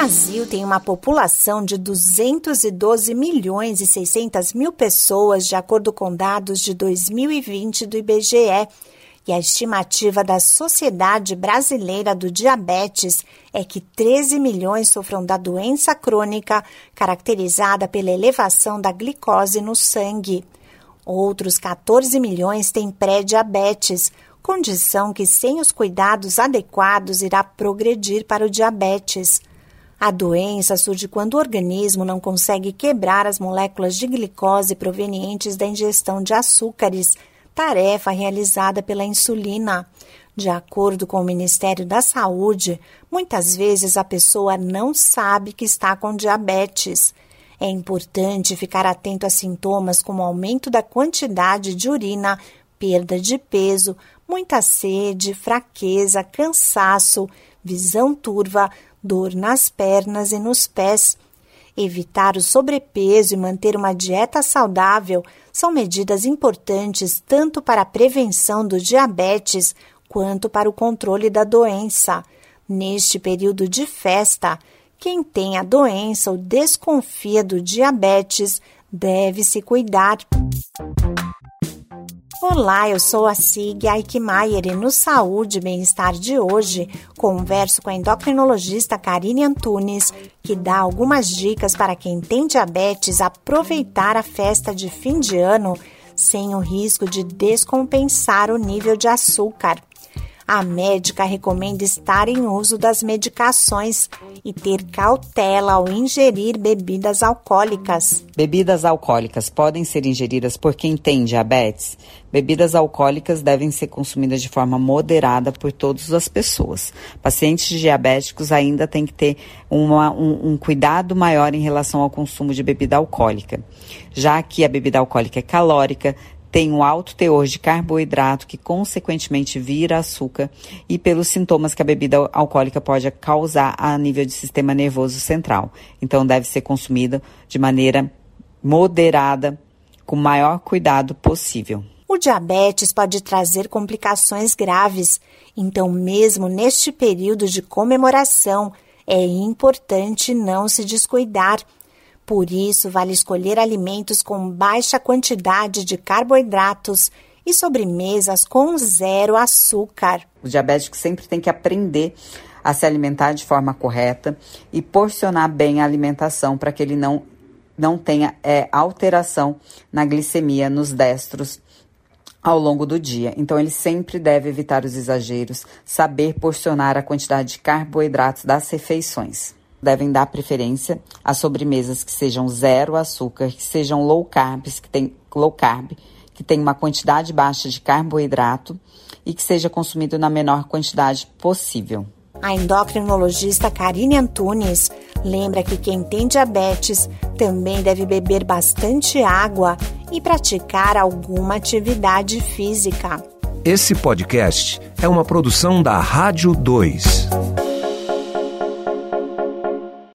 Brasil tem uma população de 212 milhões e 600 mil pessoas, de acordo com dados de 2020 do IBGE. E a estimativa da Sociedade Brasileira do Diabetes é que 13 milhões sofram da doença crônica, caracterizada pela elevação da glicose no sangue. Outros 14 milhões têm pré-diabetes, condição que, sem os cuidados adequados, irá progredir para o diabetes. A doença surge quando o organismo não consegue quebrar as moléculas de glicose provenientes da ingestão de açúcares, tarefa realizada pela insulina. De acordo com o Ministério da Saúde, muitas vezes a pessoa não sabe que está com diabetes. É importante ficar atento a sintomas como aumento da quantidade de urina, perda de peso, muita sede, fraqueza, cansaço, visão turva, dor nas pernas e nos pés. Evitar o sobrepeso e manter uma dieta saudável são medidas importantes tanto para a prevenção do diabetes quanto para o controle da doença. Neste período de festa, quem tem a doença ou desconfia do diabetes deve se cuidar. Olá, eu sou a Sig Aikmaier e no Saúde e Bem-Estar de hoje converso com a endocrinologista Karine Antunes, que dá algumas dicas para quem tem diabetes aproveitar a festa de fim de ano sem o risco de descompensar o nível de açúcar. A médica recomenda estar em uso das medicações e ter cautela ao ingerir bebidas alcoólicas. Bebidas alcoólicas podem ser ingeridas por quem tem diabetes? Bebidas alcoólicas devem ser consumidas de forma moderada por todas as pessoas. Pacientes diabéticos ainda têm que ter uma, um, um cuidado maior em relação ao consumo de bebida alcoólica, já que a bebida alcoólica é calórica, tem um alto teor de carboidrato que consequentemente vira açúcar e pelos sintomas que a bebida alcoólica pode causar a nível de sistema nervoso central. Então deve ser consumida de maneira moderada, com o maior cuidado possível. O diabetes pode trazer complicações graves, então mesmo neste período de comemoração é importante não se descuidar por isso, vale escolher alimentos com baixa quantidade de carboidratos e sobremesas com zero açúcar. O diabético sempre tem que aprender a se alimentar de forma correta e porcionar bem a alimentação para que ele não, não tenha é, alteração na glicemia nos destros ao longo do dia. Então, ele sempre deve evitar os exageros, saber porcionar a quantidade de carboidratos das refeições devem dar preferência a sobremesas que sejam zero açúcar, que sejam low carb, que tem low carb, que tem uma quantidade baixa de carboidrato e que seja consumido na menor quantidade possível. A endocrinologista Karine Antunes lembra que quem tem diabetes também deve beber bastante água e praticar alguma atividade física. Esse podcast é uma produção da Rádio 2.